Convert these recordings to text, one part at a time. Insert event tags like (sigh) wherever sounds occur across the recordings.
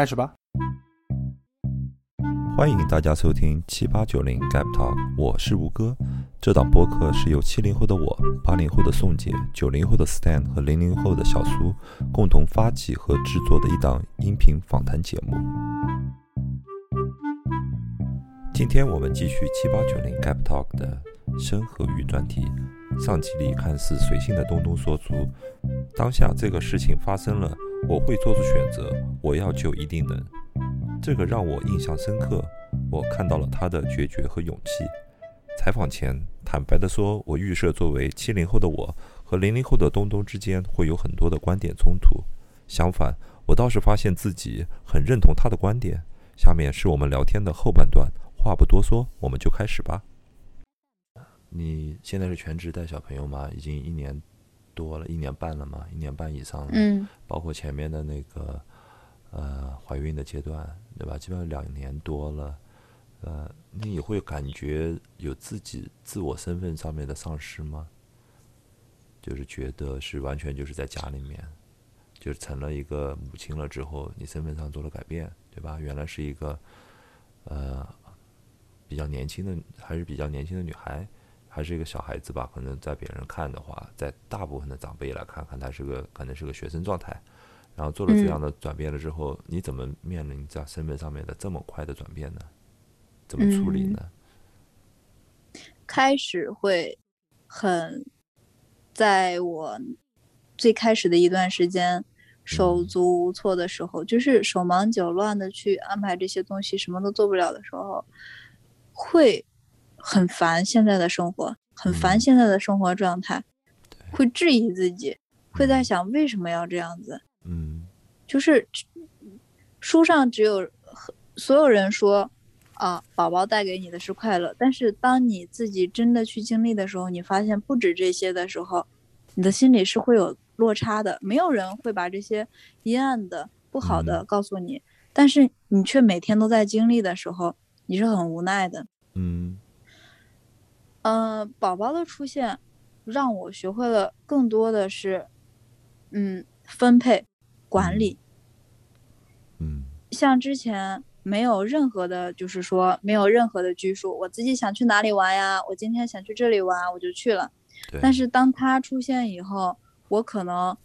开始吧。欢迎大家收听七八九零 Gap Talk，我是吴哥。这档播客是由七零后的我、八零后的宋姐、九零后的 Stan 和零零后的小苏共同发起和制作的一档音频访谈节目。今天我们继续七八九零 Gap Talk 的生和育专题。上集里看似随性的东东说出：“当下这个事情发生了，我会做出选择，我要就一定能。”这个让我印象深刻，我看到了他的决绝和勇气。采访前坦白地说，我预设作为七零后的我和零零后的东东之间会有很多的观点冲突。相反，我倒是发现自己很认同他的观点。下面是我们聊天的后半段，话不多说，我们就开始吧。你现在是全职带小朋友吗？已经一年多了，一年半了嘛？一年半以上了。嗯，包括前面的那个呃怀孕的阶段，对吧？基本上两年多了，呃，你也会感觉有自己自我身份上面的丧失吗？就是觉得是完全就是在家里面，就是成了一个母亲了之后，你身份上做了改变，对吧？原来是一个呃比较年轻的，还是比较年轻的女孩。还是一个小孩子吧，可能在别人看的话，在大部分的长辈来看看，他是个可能是个学生状态。然后做了这样的转变了之后，你怎么面临在身份上面的这么快的转变呢？怎么处理呢？开始会很，在我最开始的一段时间手足无措的时候，就是手忙脚乱的去安排这些东西，什么都做不了的时候，会。很烦现在的生活，很烦现在的生活状态，会质疑自己，会在想为什么要这样子。嗯，就是书上只有所有人说啊，宝宝带给你的是快乐，但是当你自己真的去经历的时候，你发现不止这些的时候，你的心里是会有落差的。没有人会把这些阴暗的、不好的告诉你，但是你却每天都在经历的时候，你是很无奈的。嗯。嗯，宝宝的出现，让我学会了更多的是，嗯，分配、管理。嗯，像之前没有任何的，就是说没有任何的拘束，我自己想去哪里玩呀，我今天想去这里玩，我就去了。但是当他出现以后，我可能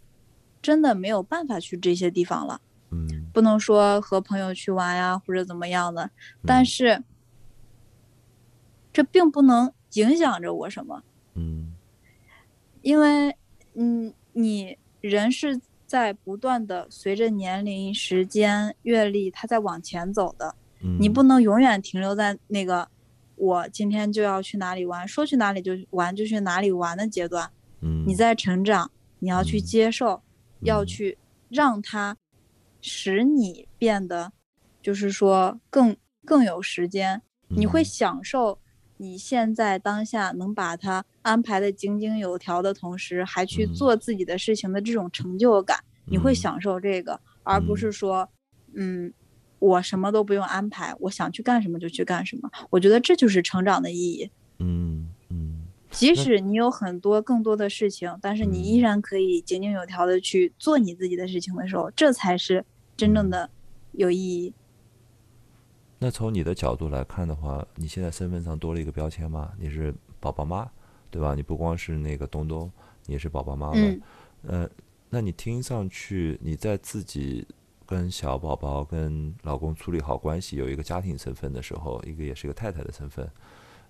真的没有办法去这些地方了。嗯，不能说和朋友去玩呀，或者怎么样的，但是这并不能。影响着我什么？嗯，因为，嗯，你人是在不断的随着年龄、时间、阅历，他在往前走的。嗯，你不能永远停留在那个我今天就要去哪里玩，说去哪里就玩就去哪里玩的阶段。嗯，你在成长，你要去接受，要去让他使你变得，就是说更更有时间，你会享受。你现在当下能把它安排的井井有条的同时，还去做自己的事情的这种成就感，你会享受这个，而不是说，嗯，我什么都不用安排，我想去干什么就去干什么。我觉得这就是成长的意义。嗯嗯。即使你有很多更多的事情，但是你依然可以井井有条的去做你自己的事情的时候，这才是真正的有意义。那从你的角度来看的话，你现在身份上多了一个标签吗？你是宝宝妈，对吧？你不光是那个东东，你也是宝宝妈妈。呃，那你听上去你在自己跟小宝宝、跟老公处理好关系，有一个家庭身份的时候，一个也是一个太太的身份。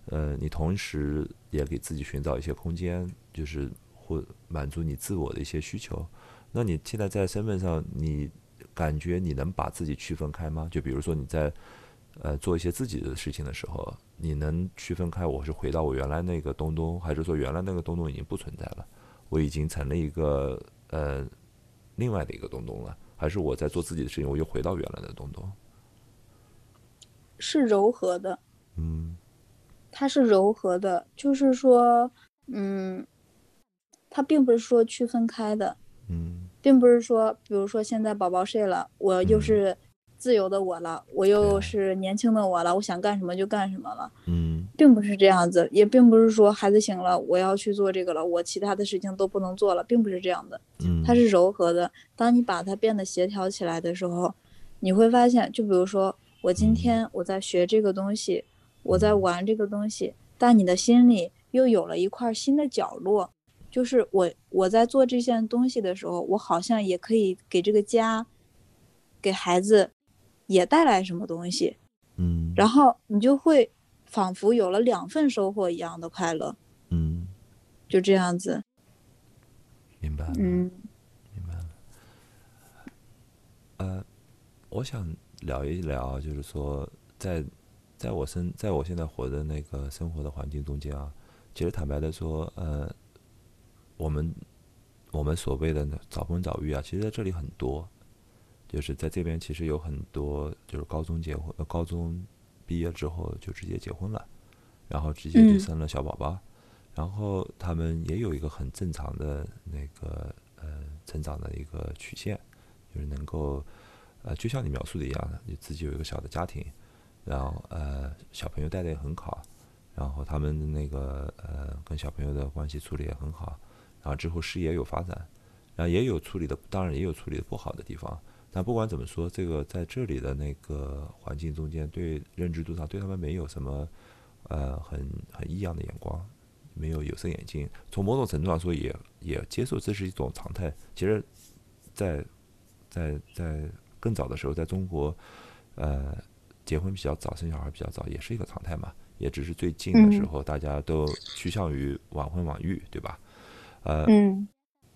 呃，你同时也给自己寻找一些空间，就是或满足你自我的一些需求。那你现在在身份上，你感觉你能把自己区分开吗？就比如说你在。呃，做一些自己的事情的时候，你能区分开我是回到我原来那个东东，还是说原来那个东东已经不存在了，我已经成了一个呃另外的一个东东了，还是我在做自己的事情，我又回到原来的东东？是柔和的，嗯，它是柔和的，就是说，嗯，它并不是说区分开的，嗯，并不是说，比如说现在宝宝睡了，我又是。自由的我了，我又是年轻的我了，我想干什么就干什么了。嗯，并不是这样子，也并不是说孩子醒了我要去做这个了，我其他的事情都不能做了，并不是这样的。嗯，它是柔和的。当你把它变得协调起来的时候，你会发现，就比如说我今天我在学这个东西，我在玩这个东西，但你的心里又有了一块新的角落，就是我我在做这件东西的时候，我好像也可以给这个家，给孩子，也带来什么东西，嗯，然后你就会仿佛有了两份收获一样的快乐，嗯，就这样子，明白了，嗯。明白了。呃，我想聊一聊，就是说，在在我生在我现在活的那个生活的环境中间啊，其实坦白的说，呃，我们我们所谓的早婚早育啊，其实在这里很多，就是在这边其实有很多就是高中结婚，呃高中毕业之后就直接结婚了，然后直接就嗯生了小宝宝，然后他们也有一个很正常的那个呃成长的一个曲线，就是能够呃就像你描述的一样的，你自己有一个小的家庭，然后呃小朋友带的也很好，然后他们那个呃跟小朋友的关系处理也很好，然后之后事业有发展，然后也有处理的，当然也有处理的不好的地方。但不管怎么说，这个在这里的那个环境中间，对认知度上对他们没有什么呃很很异样的眼光，没有有色眼镜。从某种程度上说也，也接受这是一种常态。其实在，在在更早的时候，在中国，呃，结婚比较早，生小孩比较早，也是一个常态嘛。也只是最近的时嗯候，大家都趋向于晚婚晚育，对吧？呃，嗯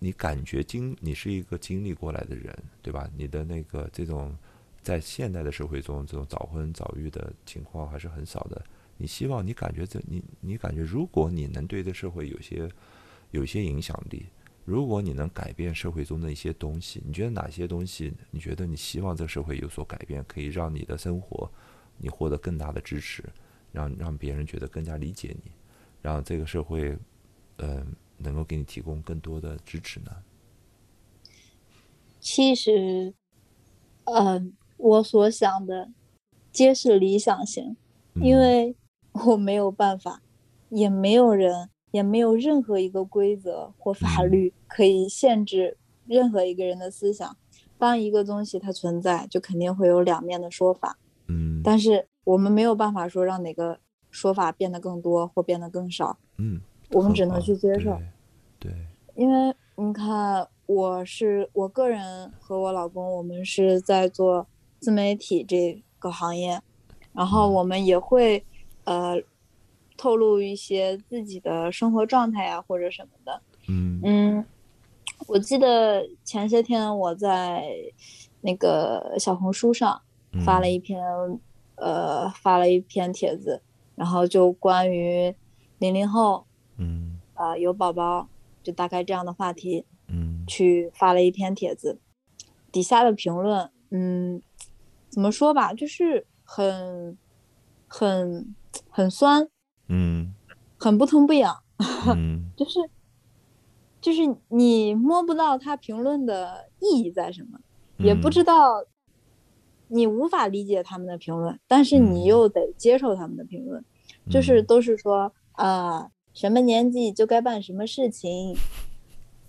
你感觉经你是一个经历过来的人，对吧？你的那个这种在现代的社会中，这种早婚早育的情况还是很少的。你希望你感觉这你你感觉，如果你能对这社会有些有些影响力，如果你能改变社会中的一些东西，你觉得哪些东西？你觉得你希望这社会有所改变，可以让你的生活你获得更大的支持，让让别人觉得更加理解你，让这个社会，嗯、能够给你提供更多的支持呢？其实，嗯，我所想的皆是理想型，因嗯为我没有办法，也没有人，也没有任何一个规则或法嗯。律可以限制任何一个人的思想。当一个东西它存在，就肯定会有两面的说法，嗯。但是我们没有办法说让哪个说法变得更多或变得更少，嗯，我们只能去接受。对，对，因为你看，我是我个人和我老公，我们是在做自媒体这个行业，然后嗯我们也会呃透露一些自己的生活状态啊或者什么的。嗯嗯，我记得前些天我在那个小红书上发了嗯一篇、呃发了一篇帖子，然后就关于零零后嗯呃有宝宝，就大概这样的话题。嗯。去发了一篇帖子，底下的评论，嗯，怎么说吧，就是很、很、很酸，嗯。很不疼不痒，嗯。(laughs) 就是就是你摸不到他评论的意义在什么，也不知嗯道，你无法理解他们的评论，但是你嗯。又得接受他们的评论，就是嗯。都是说啊、什么年纪就该办什么事情，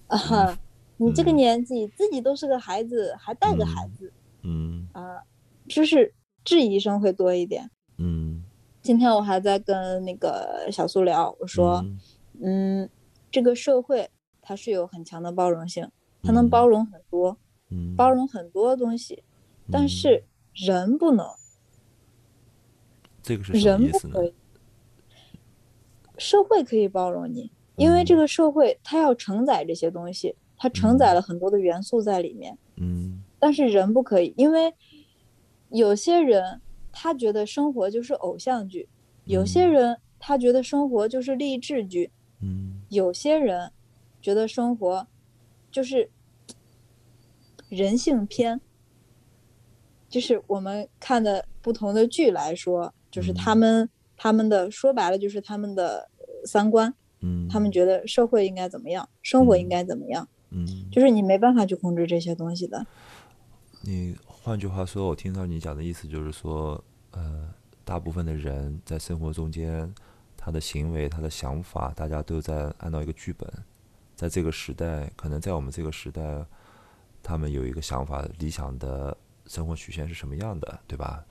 啊，你这个嗯年纪自己都是个孩子，还带个孩嗯子，嗯啊，就是质疑声会多一点。嗯，今天我还在跟那个小苏聊，我说，嗯嗯，这个社会它是有很强的包容性，它能嗯包容很多，嗯包容很多东西，但嗯是人不能，这个是什么意思呢人不可？以。社会可以包容你，因为这嗯。个社会它要承载这些东西，它承载嗯。了很多的元素在里面。嗯。但是人不可以，因为有些人他觉得生活就是偶像剧，有些嗯。人他觉得生活就是励志剧，嗯。有些人觉得生活就是人性片。就是我们看的不同的剧来说，就是他嗯。们他们的说白了就是他们的呃三观，嗯，他们觉得社会应该怎么样，生活应嗯该怎么样，嗯，就是你没办法去控制这些东西的。你换句话说，我听到你讲的意思就是说，呃，大部分的人在生活中间，他的行为、他的想法，大家都在按照一个剧本。在这个时代，可能在我们这个时代，他们有一个想法、理想的生活曲线是什么样的，对吧？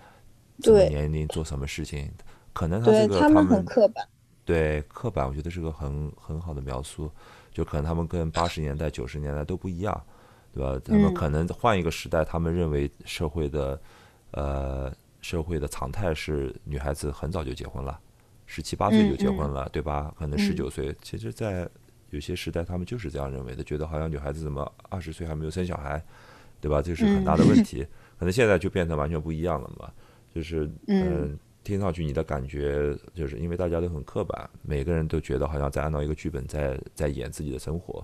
对年龄做什么事情，可能他这个他们很刻板。对刻板，我觉得是个很很好的描述。就可能他们跟八十年代、九十年代都不一样，对吧？他们可能换一个时代，他们认为社会的呃社会的常态是女孩子很早就结婚了，十七八岁就结婚了，对吧？可能十九岁，其实，在有些时代他们就是这样认为的，觉得好像女孩子怎么二十岁还没有生小孩，对吧？这是很大的问题。(laughs) 可能现在就变成完全不一样了嘛，就是嗯。听上去你的感觉就是因为大家都很刻板，每个人都觉得好像在按照一个剧本在在演自己的生活，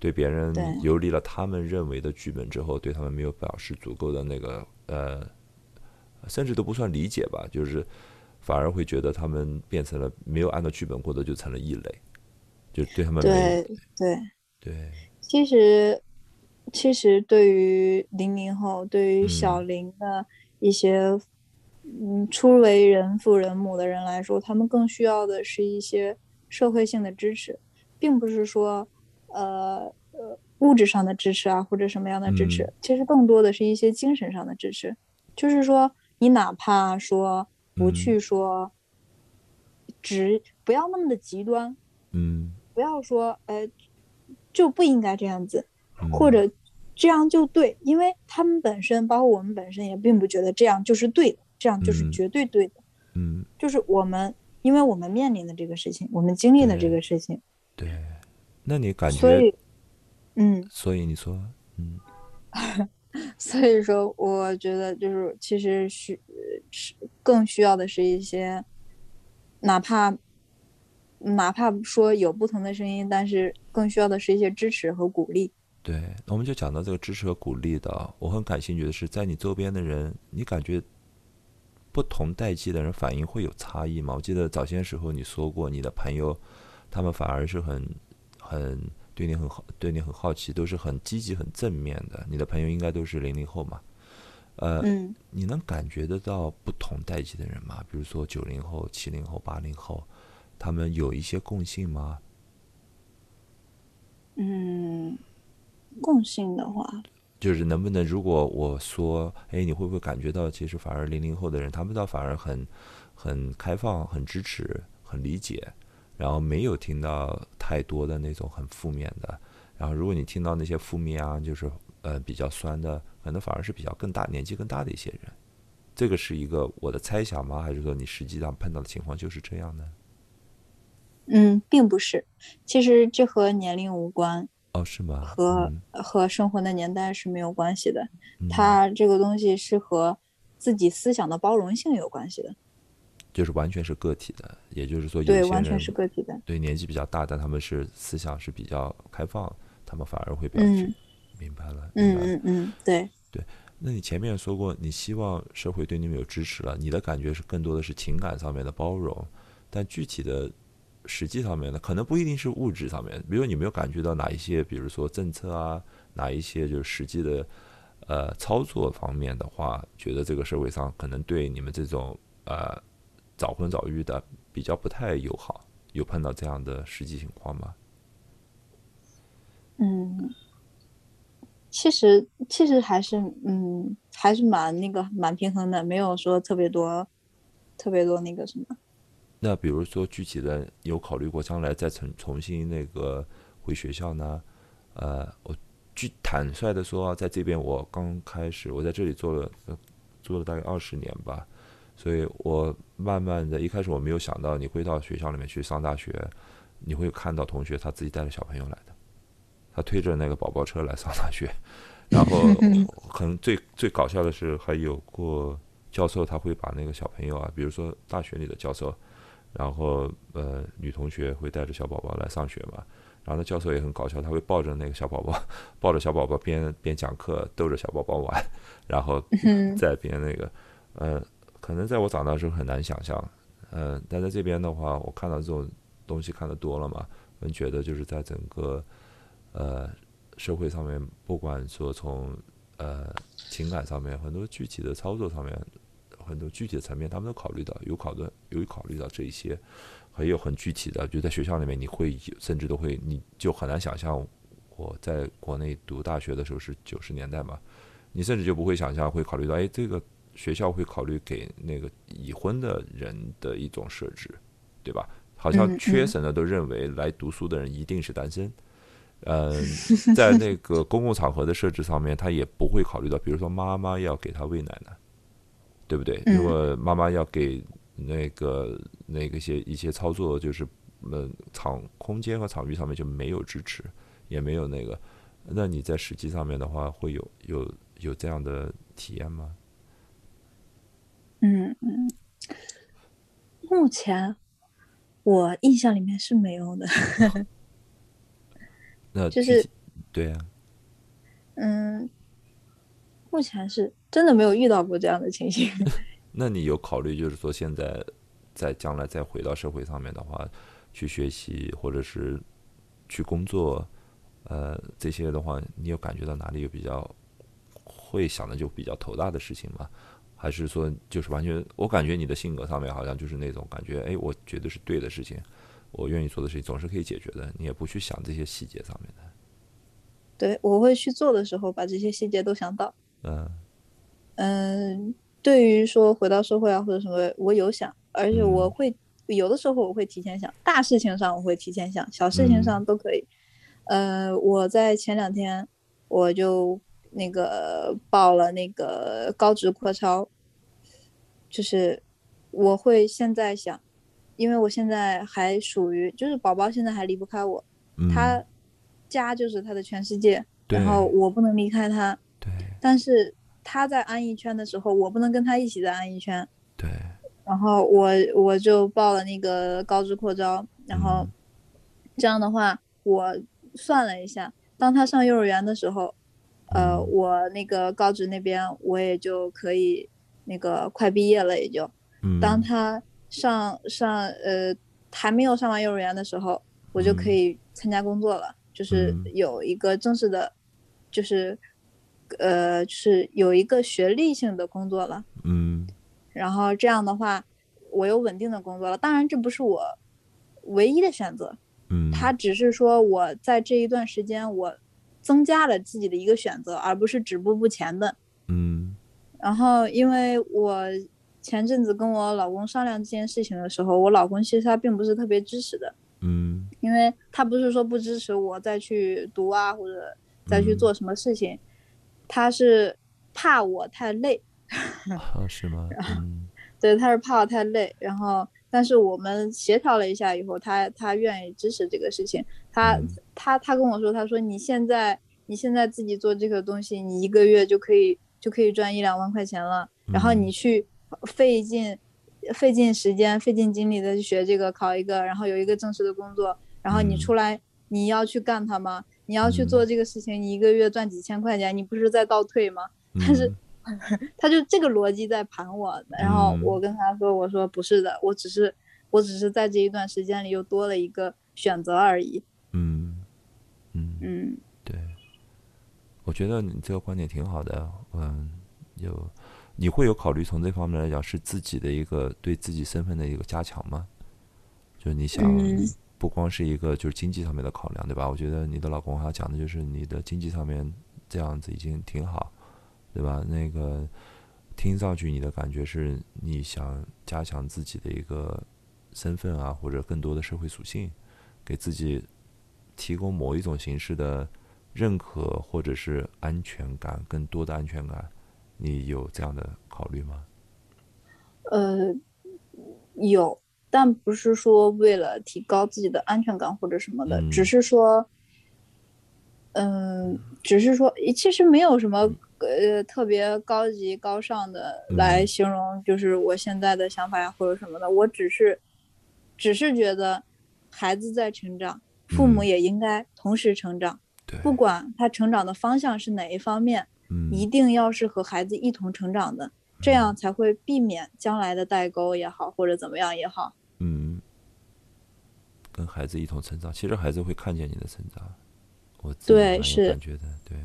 对别人游离了他们认为的剧本之后，对他们没有表示足够的那个呃，甚至都不算理解吧，就是反而会觉得他们变成了没有按照剧本过的就成了异类，就对他们对对对。其实其实对于零零后，对于小林的一些。嗯，初为人父人母的人来说，他们更需要的是一些社会性的支持，并不是说，呃呃物质上的支持啊，或者什么样的支持。其实更多的是一些精神上的支持，就是说，你哪怕说不去说，只不要那么的极端，嗯，不要说，呃，就不应该这样子，或者这样就对，因为他们本身，包括我们本身，也并不觉得这样就是对的。这样就是绝对对的，嗯，就是我们，因为我们面临的这个事情，我们经历的这个事情，对，那你感觉，所以，嗯，所以你说，嗯，(laughs) 所以说，我觉得就是其实需是更需要的是一些，哪怕哪怕说有不同的声音，但是更需要的是一些支持和鼓励。对，那我们就讲到这个支持和鼓励的，我很感兴趣的是，在你周边的人，你感觉。不同代际的人反应会有差异吗？我记得早些时候你说过，你的朋友他们反而是很很对你很好，对你很好奇，都是很积极、很正面的。你的朋友应该都是零零后嘛？呃，你能感觉得到不同代际的人吗？比如说九零后、七零后、八零后，他们有一些共性吗？嗯，共性的话。就是能不能，如果我说，哎，你会不会感觉到，其实反而零零后的人，他们倒反而很很开放、很支持、很理解，然后没有听到太多的那种很负面的。然后如果你听到那些负面啊，就是呃比较酸的，可能反而是比较更大年纪更大的一些人。这个是一个我的猜想吗？还是说你实际上碰到的情况就是这样呢？嗯，并不是，其实这和年龄无关。哦，是吗？和和生活的年代是没有关系的，它这个东西是和自己思想的包容性有关系的，就是完全是个体的，也就是说，对，完全是个体的，对，年纪比较大，但他们是思想是比较开放，他们反而会表示，明白了，嗯嗯嗯，对对。那你前面说过，你希望社会对你们有支持了，你的感觉是更多的是情感上面的包容，但具体的。实际上面的，可能不一定是物质上面，比如你没有感觉到哪一些，比如说政策啊，哪一些就是实际的，呃，操作方面的话，觉得这个社会上可能对你们这种呃早婚早育的比较不太友好，有碰到这样的实际情况吗？嗯，其实其实还是嗯还是蛮那个蛮平衡的，没有说特别多特别多那个什么。那比如说具体的有考虑过将来再重重新那个回学校呢？呃，我据坦率的说，在这边我刚开始，我在这里做了做了大概二十年吧，所以我慢慢的一开始我没有想到你会到学校里面去上大学，你会看到同学他自己带着小朋友来的，他推着那个宝宝车来上大学，然后 (laughs) 可能最最搞笑的是还有过教授他会把那个小朋友啊，比如说大学里的教授。然后，呃，女同学会带着小宝宝来上学嘛？然后那教授也很搞笑，他会抱着那个小宝宝，(laughs) 抱着小宝宝边边讲课，逗着小宝宝玩，然后在边那个，呃，可能在我长大的时候很难想象，呃，但在这边的话，我看到这种东西看得多了嘛，我觉得就是在整个呃社会上面，不管说从呃情感上面，很多具体的操作上面。很多具体的层面，他们都考虑到，有考虑，有考虑到这一些，还有很具体的，就在学校里面，你会甚至都会，你就很难想象，我在国内读大学的时候是九十年代嘛，你甚至就不会想象会考虑到，哎，这个学校会考虑给那个已婚的人的一种设置，对吧？好像缺省的都认为来读书的人一定是单身。嗯，(laughs) 在那个公共场合的设置上面，他也不会考虑到，比如说妈妈要给他喂奶奶，对不对？如果妈妈要给那个那个些一些操作，就是嗯场空间和场域上面就没有支持，也没有那个。那你在实际上面的话，会有有有这样的体验吗？嗯嗯，目前我印象里面是没有的。(laughs) 那就是对呀，嗯，目前是真的没有遇到过这样的情形。(laughs) 那你有考虑，就是说现在在将来再回到社会上面的话，去学习或者是去工作，呃，这些的话，你有感觉到哪里有比较会想的就比较头大的事情吗？还是说就是完全？我感觉你的性格上面好像就是那种感觉，哎，我觉得是对的事情。我愿意做的事情总是可以解决的，你也不去想这些细节上面的。对，我会去做的时候，把这些细节都想到。嗯嗯，对于说回到社会啊或者什么，我有想，而且我会有的时候我会提前想，大事情上我会提前想，小事情上都可以。呃，我在前两天我就那个报了那个高职扩招，就是我会现在想。因为我现在还属于，就是宝宝现在还离不开我，他家就是他的全世界，然后我不能离开他。对。但是他在安逸圈的时候，我不能跟他一起在安逸圈。对。然后我我就报了那个高职扩招，然后这样的话，我算了一下，当他上幼儿园的时候，呃，我那个高职那边我也就可以那个快毕业了，也就。当他。上上呃还没有上完幼儿园的时候，我就可以参加工作了，就是有一个正式的，就是呃就是有一个学历性的工作了。嗯，然后这样的话，我有稳定的工作了。当然，这不是我唯一的选择。嗯，他只是说我在这一段时间我增加了自己的一个选择，而不是止步不前的。嗯，然后因为我。前阵子跟我老公商量这件事情的时候，我老公其实他并不是特别支持的，嗯，因为他不是说不支持我再去读啊或者再去做什么事情，他是怕我太累，(laughs) 啊是吗？嗯，对，他是怕我太累，然后但是我们协调了一下以后，他他愿意支持这个事情，他他他跟我说，他说你现在你现在自己做这个东西，你一个月就可以就可以赚一两万块钱了，然后你去。费劲，费尽时间，费尽精力的去学这个，考一个，然后有一个正式的工作，然后你出来，你要去干它吗？你要去做这个事情，你一个月赚几千块钱，你不是在倒退吗？但是，(laughs) 他就这个逻辑在盘我，然后我跟他说，我说不是的，我只是，我只是在这一段时间里又多了一个选择而已。嗯，嗯嗯，对，我觉得你这个观点挺好的，嗯，有。你会有考虑从这方面来讲是自己的一个对自己身份的一个加强吗？就是你想不光是一个就是经济上面的考量，对吧？我觉得你的老公他讲的就是你的经济上面这样子已经挺好，对吧？那个听上去你的感觉是你想加强自己的一个身份啊，或者更多的社会属性，给自己提供某一种形式的认可或者是安全感，更多的安全感。你有这样的考虑吗？呃，有，但不是说为了提高自己的安全感或者什么的，只是说，嗯，只是说，其实没有什么呃特别高级高尚的来形容，就是我现在的想法呀或者什么的。我只是，只是觉得孩子在成长，父母也应该同时成长，不管他成长的方向是哪一方面。一定要是和孩子一同成长的，这样才会避免将来的代沟也好，或者怎么样也好。嗯，跟孩子一同成长，其实孩子会看见你的成长。我对是感觉的对。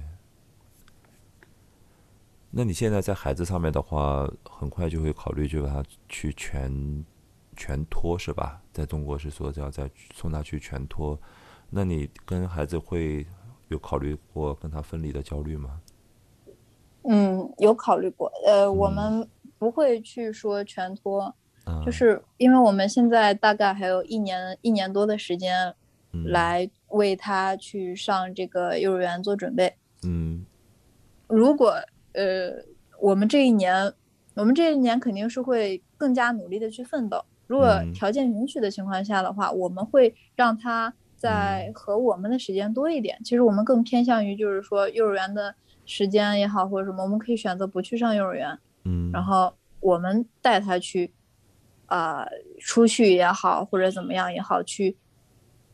那你现在在孩子上面的话，很快就会考虑就把他去全全托是吧？在中国是说要再送他去全托，那你跟孩子会有考虑过跟他分离的焦虑吗？嗯，有考虑过。呃，我们不会去说全托，啊就是因为我们现在大概还有一年一年多的时间，嗯。来为他去上这个幼儿园做准备。嗯。如果呃，我们这一年，我们这一年肯定是会更加努力的去奋斗。如果嗯。条件允许的情况下的话，我们会让他在嗯。和我们的时间多一点。其实我们更偏向于就是说幼儿园的时间也好，或者什么，我们可以选择不去上幼儿园，嗯，然后我们带他去，啊、出去也好，或者怎么样也好，去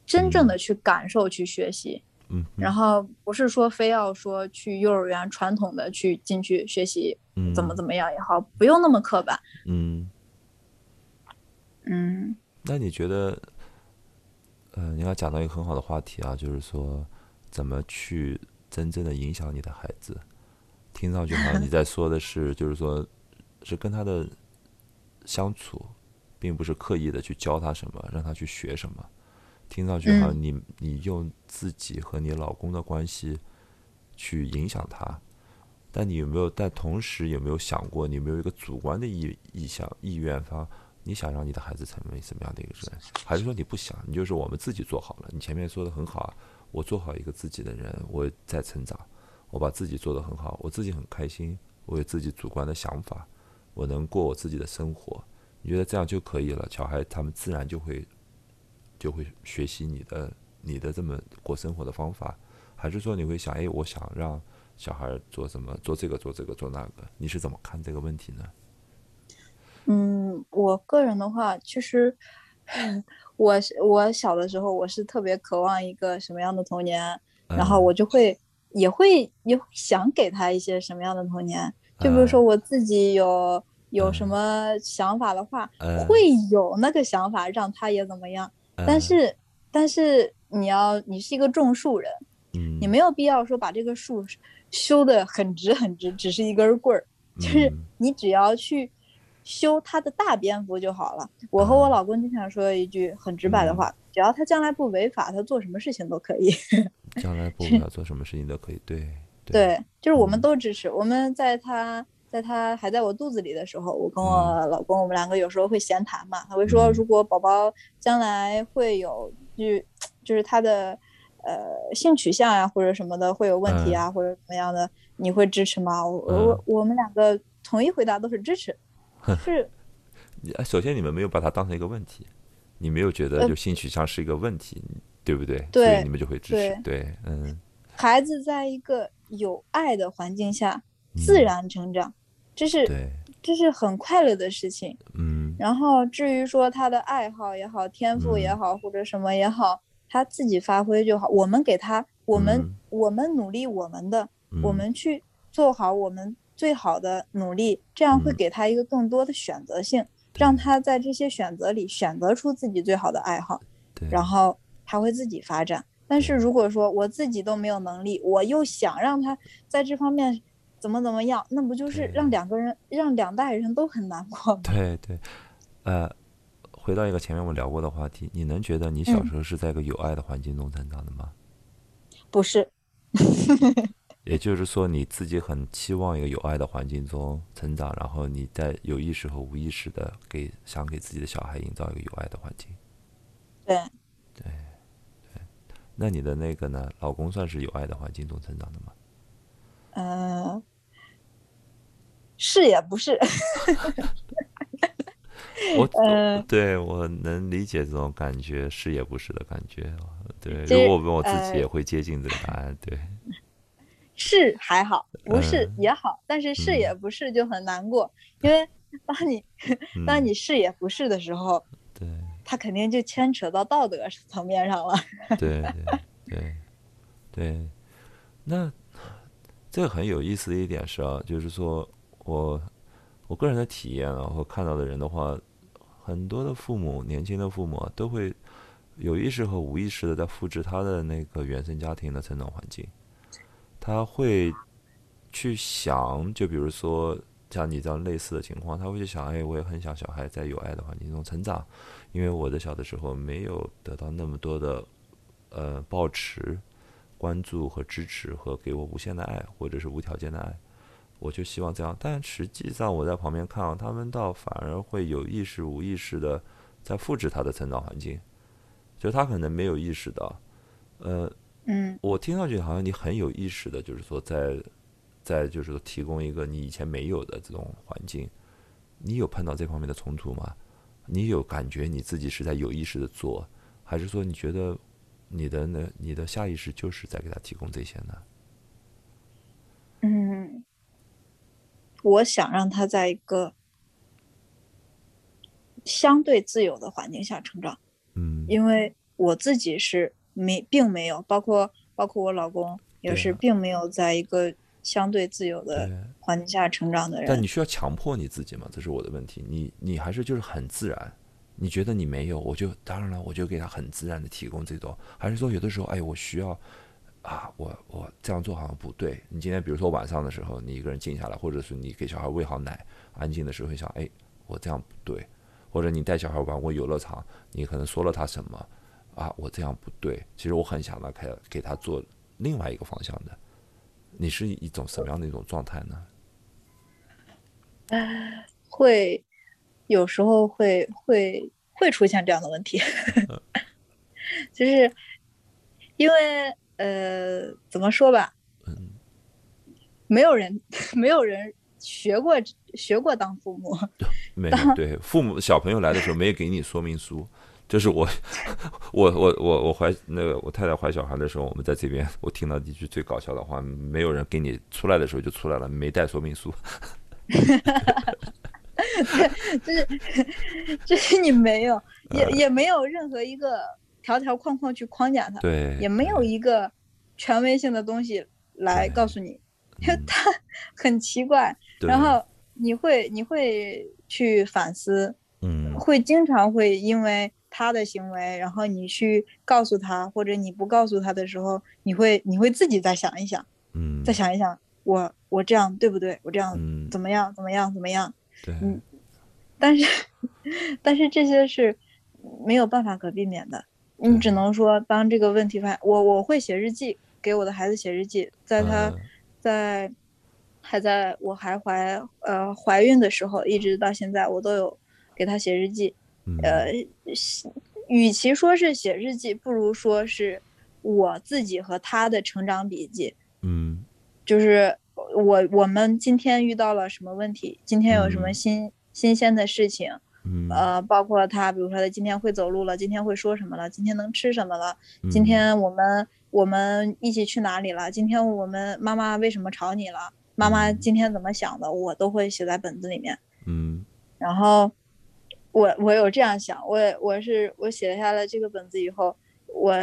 真正的去感受、去学习。嗯然后不是说非要说去幼儿园传统的去进去学习嗯怎么怎么样也好，不用那么刻板。嗯，嗯那你觉得，呃，你要讲到一个很好的话题啊，就是说怎么去真正的影响你的孩子。听上去好像你在说的是，就是说，是跟他的相处，并不是刻意的去教他什么，让他去学什么。听上去好像你、你用自己和你老公的关系去影响他，但你有没有？但同时有没有想过，你有没有一个主观的意意向意愿方？你想让你的孩子成为什么样的一个人，还是说你不想？你就是我们自己做好了。你前面说的很好啊，我做好一个自己的人，我在成长，我把自己做得很好，我自己很开心，我有自己主观的想法，我能过我自己的生活。你觉得这样就可以了？小孩他们自然就会就会学习你的你的这么过生活的方法，还是说你会想，哎，我想让小孩做什么，做这个，做这个，做那个？你是怎么看这个问题呢？嗯，我个人的话，其实 (laughs) 我我小的时候，我是特别渴望一个什么样的童年，然后嗯我就会也会也会想给他一些什么样的童年。就比如说嗯我自己有有什嗯么想法的话，嗯。会有那个想法让他也怎么样。但嗯。是但是你要你是一个种树人，嗯，你没有必要说把这个树修的很直很直，只是一根棍儿，就是嗯。你只要去修它的大蝙蝠就好了。我和我嗯。老公经常说一句很直白的话，只要他将来不违法，他做什么事情都可以。将来不管要 (laughs) 做什么事情都可以，对。对，就是我们嗯。都支持。我们在他在他还在我肚子里的时候，我跟我老公，我们两个有时候会闲谈嘛。他会说，嗯如果宝宝将来会有就就是他的呃性取向呀、或者什么的会有问题啊，或者怎么样的，你会支持吗？我我嗯我们两个统一回答都是支持，(laughs) 是首先你们没有把它当成一个问题，你没有觉得呃就性取向是一个问题，对不对？对所以你们就会支持，对，嗯，孩子在一个有爱的环境下自然成长，这是对，这是很快乐的事情。嗯然后至于说他的爱好也好，天赋也嗯好，或者什么也好，他自己发挥就好。我们给他，我们、嗯我们努力我们的，我嗯们去做好我们最好的努力，这样会嗯给他一个更多的选择性，让他在这些选择里选择出自己最好的爱好，对，然后他会自己发展。但是如果说我自己都没有能力，我又想让他在这方面怎么怎么样，那不就是让两个人让两代人都很难过吗？对对，呃，回到一个前面我们聊过的话题，你能觉得你小嗯时候是在一个有爱的环境中成长的吗？不是，(laughs) 也就是说，你自己很期望一个有爱的环境中成长，然后你在有意识和无意识的给想给自己的小孩营造一个有爱的环境。对，对对，那你的那个呢？老公算是有爱的环境中成长的吗？嗯、是也不是，(laughs) 我、呃对我能理解这种感觉，是也不是的感觉。对，如果我问我自己，呃也会接近这个答案。对，是还好，不是嗯也好，但是是也不是就很难过，因为当你 (laughs) 当嗯你是也不是的时候，对他肯定就牵扯到道德层面上了。对对对对，那这个很有意思的一点是啊，就是说我我个人的体验啊，或看到的人的话，很多的父母，年轻的父母啊都会有意识和无意识的在复制他的那个原生家庭的成长环境，他会去想，就比如说像你这样类似的情况，他会去想，哎，我也很想小孩在有爱的环境中成长，因为我的小的时候没有得到那么多的呃抱持、关注和支持和给我无限的爱，或者是无条件的爱，我就希望这样。但实际上我在旁边看啊，他们倒反而会有意识、无意识的在复制他的成长环境，就他可能没有意识到，呃，嗯我听上去好像你很有意识的，就是说在在就是说提供一个你以前没有的这种环境，你有碰到这方面的冲突吗？你有感觉你自己是在有意识的做，还是说你觉得你的那你的下意识就是在给他提供这些呢？嗯，我想让他在一个相对自由的环境下成长，嗯因为我自己是没，并没有，包括包括我老公也是，并没有在一个相对自由的环境下成长的人。但你需要强迫你自己吗？这是我的问题。你你还是就是很自然，你觉得你没有，我就当然了，我就给他很自然的提供这种，还是说有的时候，哎，我需要啊，我我这样做好像不对。你今天比如说晚上的时候，你一个人静下来，或者是你给小孩喂好奶，安静的时候会想，哎，我这样不对，或者你带小孩玩过游乐场，你可能说了他什么啊，我这样不对。其实我很想来给给他做另外一个方向的。你是一种什么样的一种状态呢？会有时候会会会出现这样的问题，(laughs) 就是因为呃，怎么说吧，嗯没有人 (laughs) 没有人学过学过当父母，没 (laughs) 有，对，父母小朋友来的时候没有给你说明书，就是我，我我我我怀那个我太太怀小孩的时候，我们在这边，我听到一句最搞笑的话，没有人给你出来的时候就出来了，没带说明书。(laughs) 就是就是 (laughs) 你没有也呃也没有任何一个条条框框去框架它，对，也没有一个权威性的东西来告诉你，因为嗯 (laughs) 它很奇怪，然后你会你会去反思，嗯会经常会因为他的行为，然后你去告诉他，或者你不告诉他的时候，你会你会自己再想一想，嗯，再想一想，我我这样对不对？我这样嗯，怎么样？怎么样？怎么样？对，嗯但是 (laughs) 但是这些是没有办法可避免的，你只能说当这个问题发现，我我会写日记，给我的孩子写日记，在他嗯在还在我还怀呃怀孕的时候，一直到现在，我都有给他写日记。嗯呃，写与其说是写日记，不如说是我自己和他的成长笔记。嗯就是我我们今天遇到了什么问题，今天有什么嗯新、新鲜的事情，嗯。呃，包括他，比如说他今天会走路了，今天会说什么了，今天能吃什么了，今嗯。天我们我们一起去哪里了，今天我们妈妈为什么吵你了，妈妈嗯。今天怎么想的，我都会写在本子里面。嗯。然后我我有这样想，我我是我写下了这个本子以后，我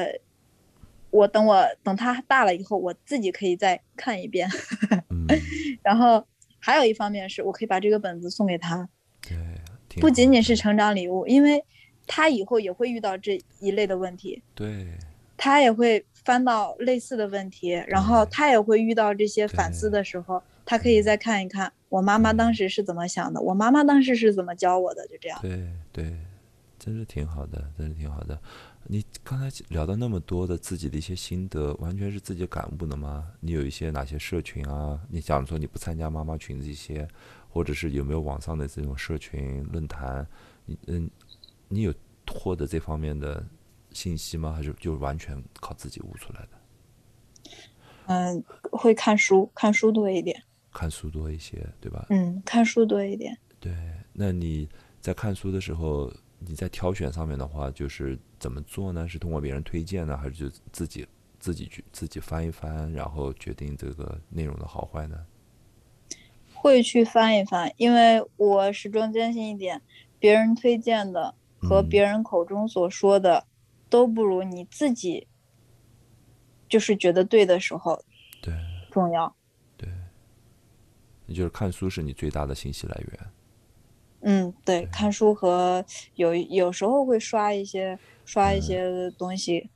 我等我等他大了以后，我自己可以再看一遍。嗯，(laughs) 然后还有一方面是我可以把这个本子送给他，不仅仅是成长礼物，因为他以后也会遇到这一类的问题，对，他也会翻到类似的问题，然后他也会遇到这些反思的时候，他可以再看一看我妈妈当时是怎么想的，我妈妈当时是怎么教我的，就这样。对对，真是挺好的，真是挺好的。你刚才聊到那么多的自己的一些心得，完全是自己感悟的吗？你有一些哪些社群啊？你假如说你不参加妈妈群这些，或者是有没有网上的这种社群论坛？你嗯，你有获得这方面的信息吗？还是就完全靠自己悟出来的？嗯，会看书，看书多一点。看书多一些，对吧？嗯，看书多一点。对，那你在看书的时候，你在挑选上面的话，就是怎么做呢？是通过别人推荐呢，还是就自己自己去自己翻一翻，然后决定这个内容的好坏呢？会去翻一翻，因为我始终坚信一点，别人推荐的和嗯别人口中所说的，都不如你自己就是觉得对的时候对重要。对，那就是看书是你最大的信息来源。嗯，对，对看书和有有时候会刷一些刷一嗯些东西。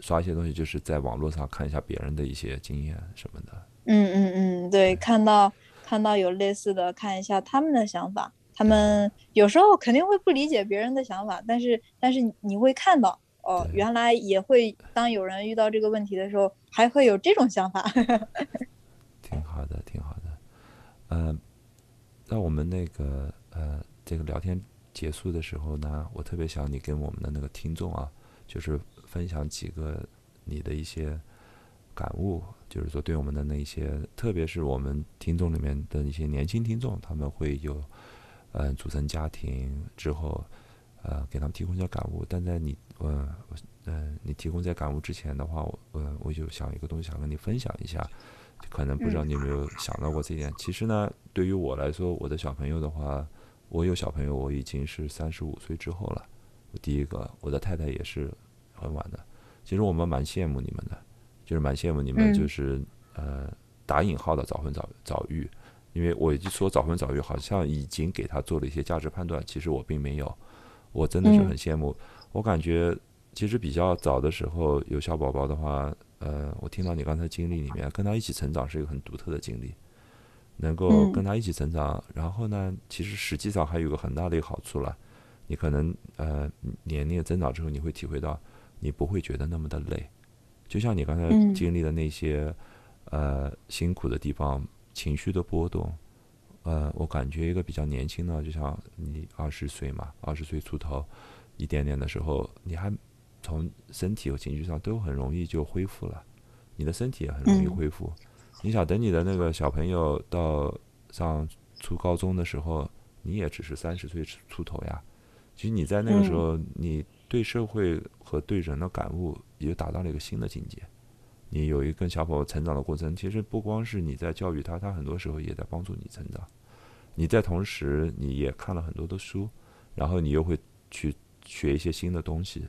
刷一些东西，就是在网络上看一下别人的一些经验什么的。嗯嗯嗯，对，看到看到有类似的，看一下他们的想法。他们有时候肯定会不理解别人的想法，但是但是你会看到哦，原来也会当有人遇到这个问题的时候，还会有这种想法。(laughs) 挺好的，挺好的。嗯，在我们那个呃这个聊天结束的时候呢，我特别想你跟我们的那个听众啊，就是分享几个你的一些感悟，就是说对我们的那些，特别是我们听众里面的一些年轻听众，他们会有嗯组成家庭之后，呃给他们提供一些感悟。但在你呃嗯你提供这些感悟之前的话，我呃我就想一个东西想跟你分享一下。可能不知道你有没有想到过这一点。其实呢，对于我来说，我的小朋友的话，我有小朋友，我已经是三十五岁之后了。第一个，我的太太也是很晚的。其实我们蛮羡慕你们的，就是蛮羡慕你们，就是呃打引号的早婚早早育。因为我说早婚早育，好像已经给他做了一些价值判断。其实我并没有，我真的是很羡慕。我感觉其实比较早的时候有小宝宝的话。呃，我听到你刚才经历里面，跟他一起成长是一个很独特的经历，能够跟他一起成长，然后呢，其实实际上还有个很大的一个好处了，你可能呃年龄增长之后，你会体会到，你不会觉得那么的累，就像你刚才经历的那些呃辛苦的地方，情绪的波动，呃，我感觉一个比较年轻的，就像你二十岁嘛，二十岁出头一点点的时候，你还。从身体和情绪上都很容易就恢复了，你的身体也很容易恢复。你想等你的那个小朋友到上初高中的时候，你也只是三十岁出头呀。其实你在那个时候，你对社会和对人的感悟也就达到了一个新的境界。你有一个小朋友成长的过程，其实不光是你在教育他，他很多时候也在帮助你成长。你在同时，你也看了很多的书，然后你又会去学一些新的东西。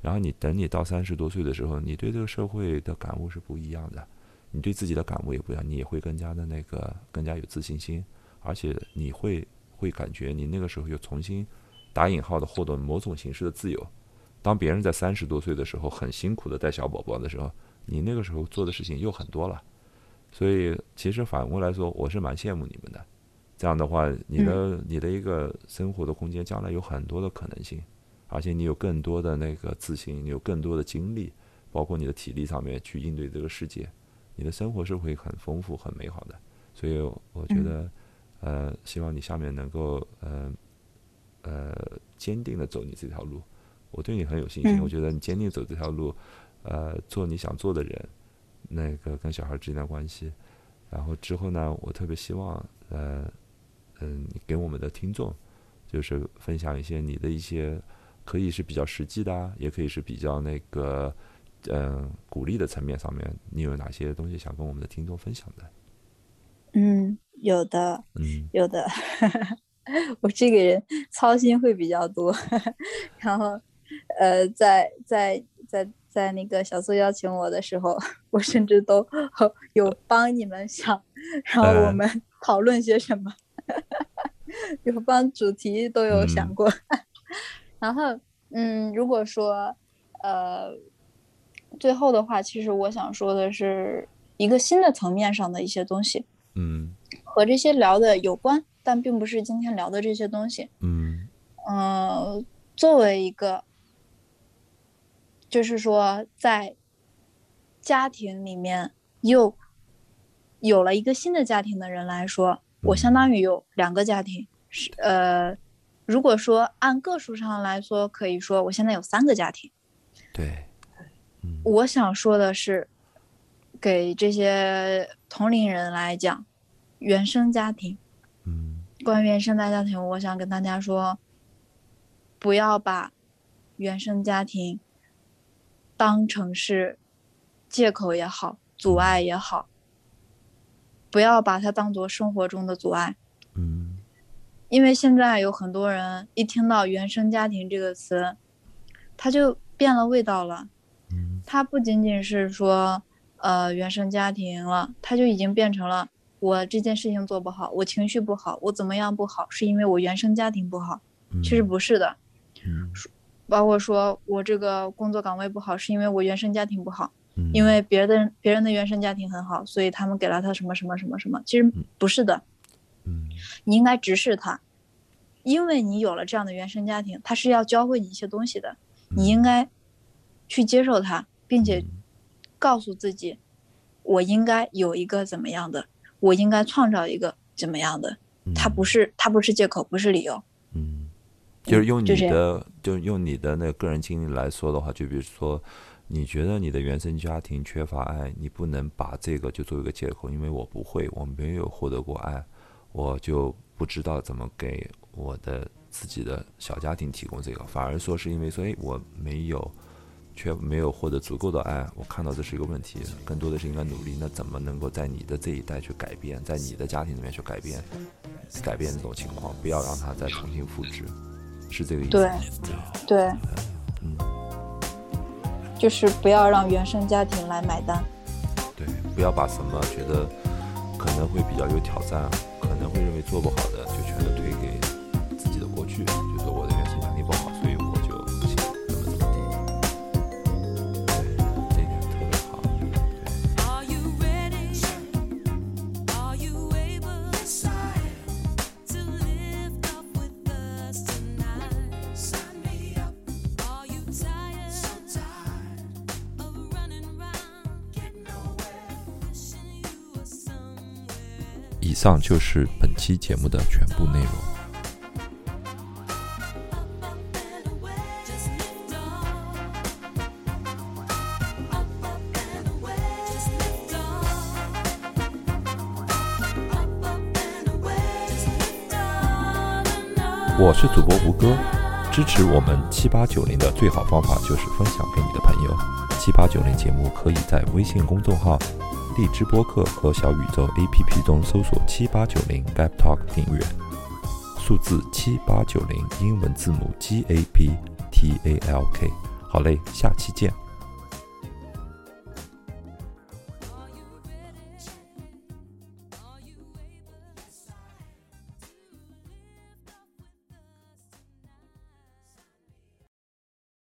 然后你等你到三十多岁的时候，你对这个社会的感悟是不一样的，你对自己的感悟也不一样，你也会更加的那个更加有自信心，而且你会会感觉你那个时候又重新打引号的获得某种形式的自由。当别人在三十多岁的时候很辛苦的带小宝宝的时候，你那个时候做的事情又很多了。所以其实反过来说，我是蛮羡慕你们的。这样的话，你的你的一个生活的空间将来有很多的可能性。而且你有更多的那个自信，你有更多的精力，包括你的体力上面去应对这个世界，你的生活是会很丰富、很美好的。所以我觉得，呃，希望你下面能够，呃，呃，坚定的走你这条路。我对你很有信心，我觉得你坚定走这条路，呃，做你想做的人，那个跟小孩之间的关系。然后之后呢，我特别希望，呃，嗯，你给我们的听众，就是分享一些你的一些。可以是比较实际的，也可以是比较那个，嗯，鼓励的层面上面，你有哪些东西想跟我们的听众分享的？嗯，有的，嗯，有的。(laughs) 我这个人操心会比较多，(laughs) 然后，呃，在在在在那个小苏邀请我的时候，(laughs) 我甚至都有帮你们想，然后我们讨论些什么，(laughs) 有帮主题都有想过。(laughs) 然后，嗯，如果说，呃，最后的话，其实我想说的是一个新的层面上的一些东西，嗯，和这些聊的有关，但并不是今天聊的这些东西，嗯，嗯，作为一个，就是说在家庭里面又有了一个新的家庭的人来说，我相当于有两个家庭，是呃。如果说按个数上来说，可以说我现在有三个家庭。对，嗯，我想说的是，给这些同龄人来讲，原生家庭，嗯，关于原生家庭，我想跟大家说，不要把原生家庭当成是借口也好，阻碍也好，不要把它当做生活中的阻碍，嗯。因为现在有很多人一听到“原生家庭”这个词，他就变了味道了。嗯，他不仅仅是说，呃，原生家庭了，他就已经变成了我这件事情做不好，我情绪不好，我怎么样不好，是因为我原生家庭不好。其实不是的。嗯，包括说我这个工作岗位不好，是因为我原生家庭不好。因为别的别人的原生家庭很好，所以他们给了他什么什么什么什么。其实不是的。嗯，你应该直视他，因为你有了这样的原生家庭，他是要教会你一些东西的，你应该去接受他，并且告诉自己，我应该有一个怎么样的，我应该创造一个怎么样的，他不是他不是借口，不是理由。嗯，就是用你的，就用你的那个个人经历来说的话，就比如说，你觉得你的原生家庭缺乏爱，你不能把这个就作为一个借口，因为我不会，我没有获得过爱，我就不知道怎么给我的自己的小家庭提供这个，反而说是因为说，哎，我没有。却没有获得足够的爱，我看到这是一个问题，更多的是应该努力。那怎么能够在你的这一代去改变，在你的家庭里面去改变，改变这种情况，不要让它再重新复制，是这个意思。对，对，嗯，就是不要让原生家庭来买单。对，不要把什么觉得可能会比较有挑战，可能会认为做不好的，就全都推给自己的过去，就说我的以上就是本期节目的全部内容。我是主播吴哥，支持我们七八九零的最好方法就是分享给你的朋友。七八九零节目可以在微信公众号。荔枝播客和小宇宙 APP 中搜索七八九零 Gap Talk 订阅，数字七八九零英文字母 G A P T A L K。好嘞，下期见。